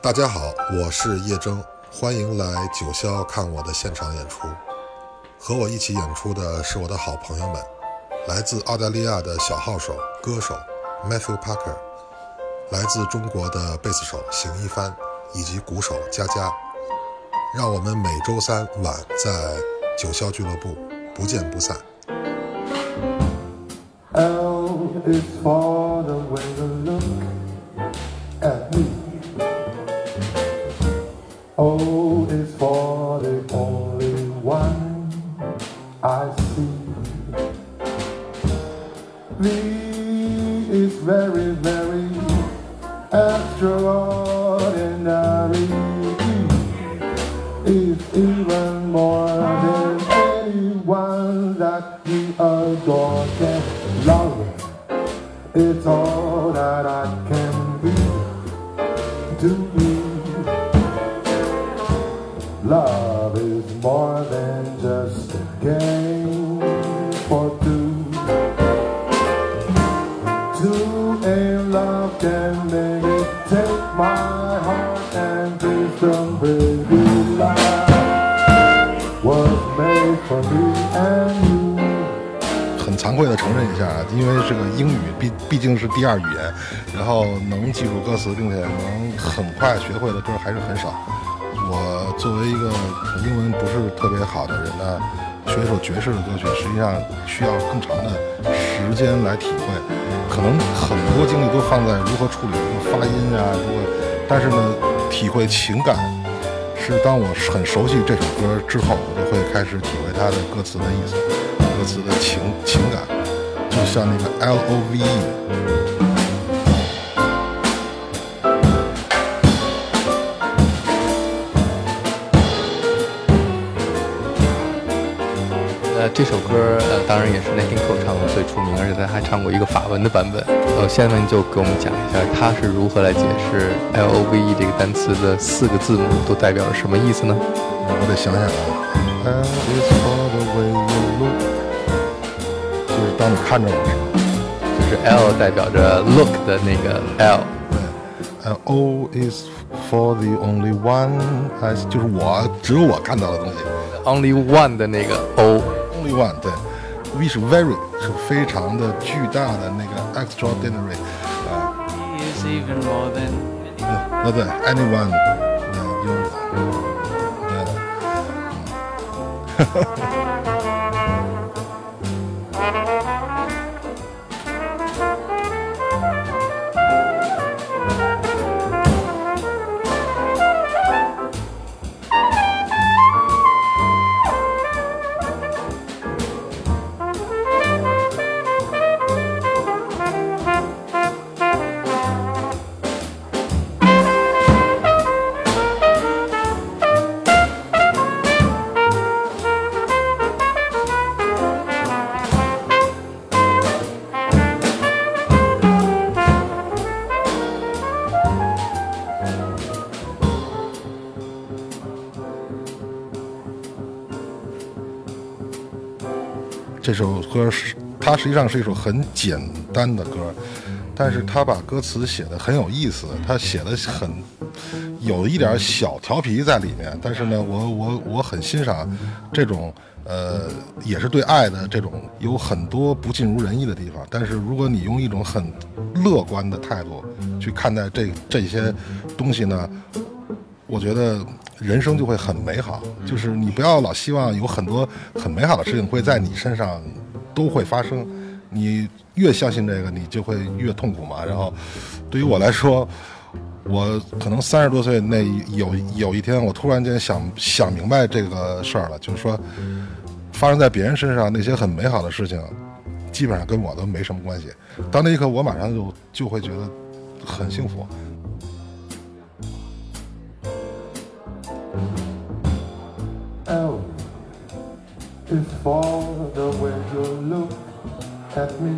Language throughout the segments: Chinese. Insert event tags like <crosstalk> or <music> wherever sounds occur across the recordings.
大家好，我是叶征，欢迎来九霄看我的现场演出。和我一起演出的是我的好朋友们，来自澳大利亚的小号手、歌手 Matthew Parker，来自中国的贝斯手邢一帆，以及鼓手佳佳。让我们每周三晚在九霄俱乐部不见不散。L is for the way you look Oh, o is for the only one I see. V is very, very extraordinary. Is even more 很惭愧的承认一下，啊，因为这个英语毕毕竟是第二语言，然后能记住歌词，并且能很快学会的歌还是很少。我作为一个英文不是特别好的人呢，学一首爵士的歌曲，实际上需要更长的时间来体会，可能很多精力都放在如何处理这个发音啊，如何，但是呢，体会情感是当我很熟悉这首歌之后，我就会开始体会它的歌词的意思，歌词的情情感，就像那个 L O V E。呃，这首歌呃，当然也是 Nat King Cole 唱的最出名，而且他还唱过一个法文的版本。呃，下面就给我们讲一下，他是如何来解释 L O V E 这个单词的四个字母都代表了什么意思呢？我得想想啊，L is for the way you look，就是当你看着我的时候，就是 L 代表着 look 的那个 L，对，呃，O is for the only one，哎，就是我只有我看到的东西 only one 的那个 O。，only one，对，V 是 very，是非常的巨大的那个 extraordinary，啊、 is even more than 呃，对，anyone，对，有，对， <laughs> 这首歌是它实际上是一首很简单的歌，但是他把歌词写的很有意思，他写的很有一点小调皮在里面。但是呢，我我我很欣赏这种呃，也是对爱的这种有很多不尽如人意的地方。但是如果你用一种很乐观的态度去看待这这些东西呢，我觉得人生就会很美好。就是你不要老希望有很多很美好的事情会在你身上都会发生，你越相信这个，你就会越痛苦嘛。然后，对于我来说，我可能三十多岁那有有一天，我突然间想想明白这个事儿了，就是说，发生在别人身上那些很美好的事情，基本上跟我都没什么关系。到那一刻，我马上就就会觉得很幸福。The way you look at me.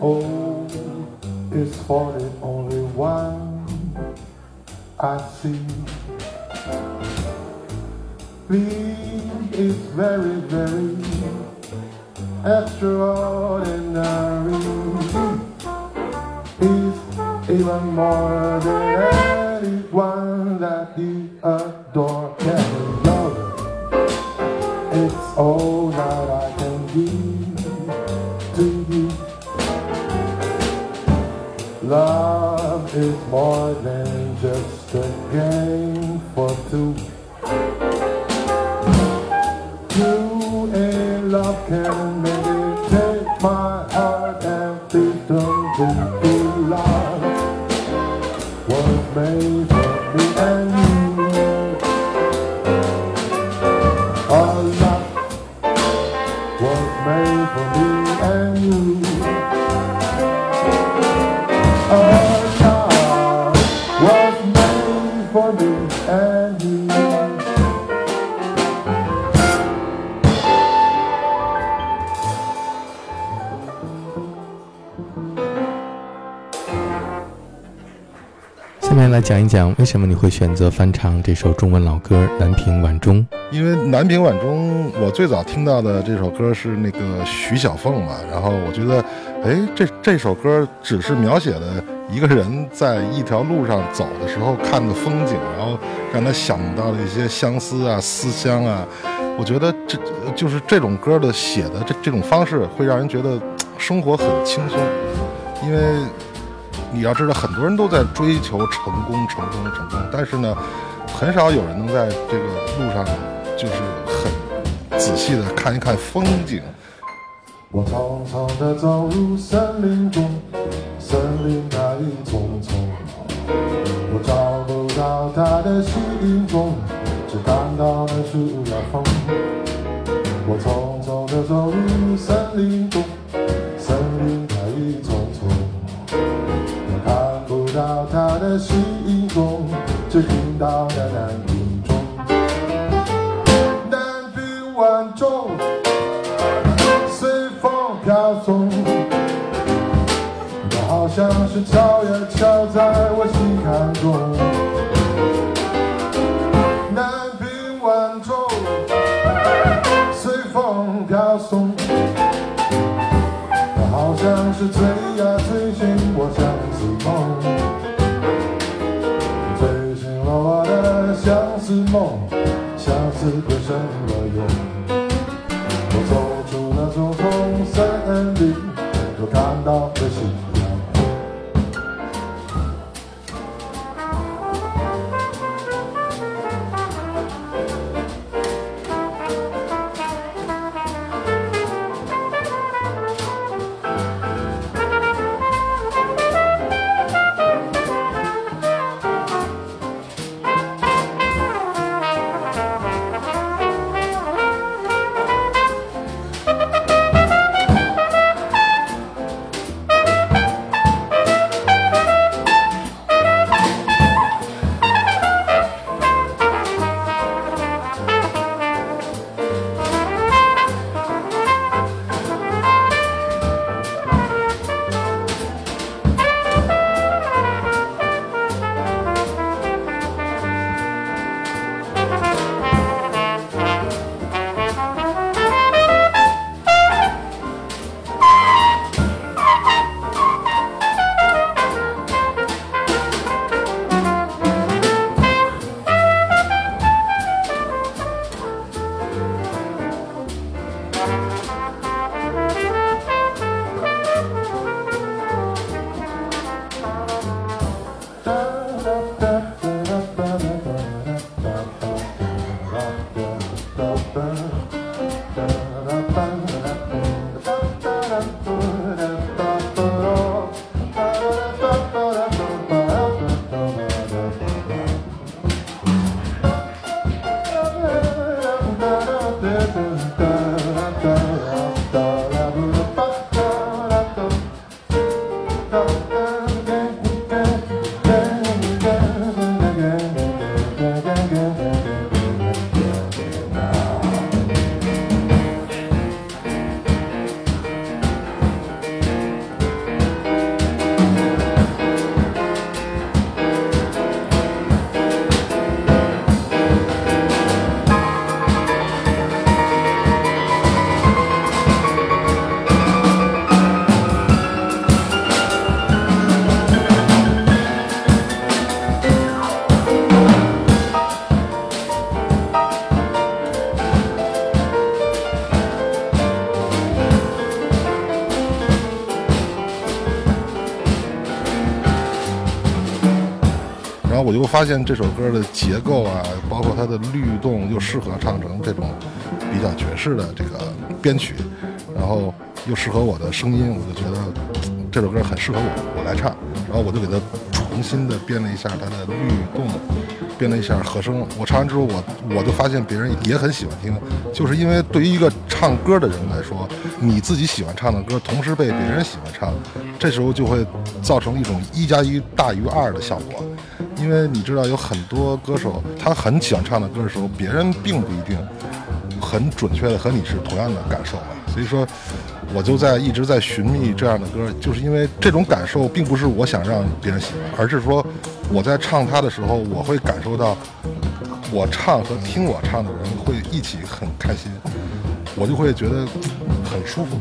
Oh, is for the only one I see. V is very, very extraordinary. Is even more than anyone that you adore all that I can give to you. Love is more than just a game for two. You in love can maybe take my heart and please don't be 讲一讲为什么你会选择翻唱这首中文老歌《南屏晚钟》。因为南屏晚钟，我最早听到的这首歌是那个徐小凤嘛，然后我觉得，哎，这这首歌只是描写的一个人在一条路上走的时候看的风景，然后让他想到了一些相思啊、思乡啊。我觉得这就是这种歌的写的这这种方式，会让人觉得生活很轻松，因为你要知道，很多人都在追求成功、成功、成功，但是呢，很少有人能在这个路上就是很仔细的看一看风景。我匆匆地走入森林中，森林它已匆匆，我找不到它的吸引中，只看到那树到那南屏钟，南屏晚钟。随风飘送，它好像是敲呀敲在我心坎中。南屏晚钟，随风飘送，它好像是下次会什么用？我走出那丛丛森林，我看到了夕我发现这首歌的结构啊，包括它的律动，又适合唱成这种比较爵士的这个编曲，然后又适合我的声音，我就觉得这首歌很适合我我来唱，然后我就给它重新的编了一下它的律动，编了一下和声。我唱完之后，我我就发现别人也很喜欢听，就是因为对于一个唱歌的人来说，你自己喜欢唱的歌，同时被别人喜欢唱，这时候就会造成一种一加一大于二的效果。因为你知道，有很多歌手他很喜欢唱的歌的时候，别人并不一定很准确的和你是同样的感受嘛。所以说，我就在一直在寻觅这样的歌，就是因为这种感受并不是我想让别人喜欢，而是说我在唱它的时候，我会感受到我唱和听我唱的人会一起很开心，我就会觉得很舒服。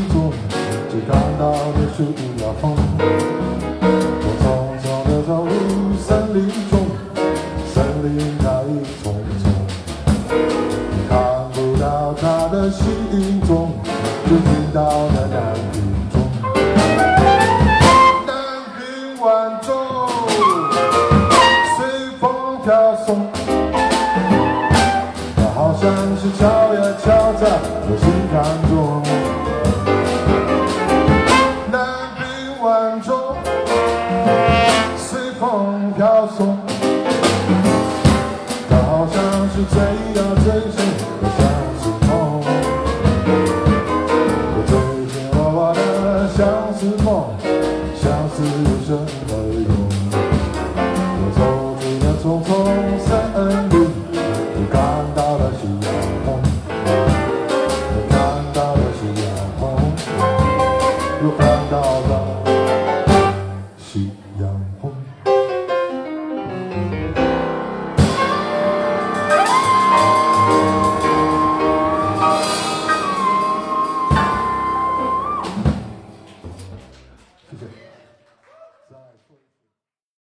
行踪，只看到的是一条风。我匆匆地走入森林中，森林它一丛丛，看不到它的行踪，只听到那南屏钟。南屏晚钟。随风飘送，它好像是敲呀敲在我心坎中。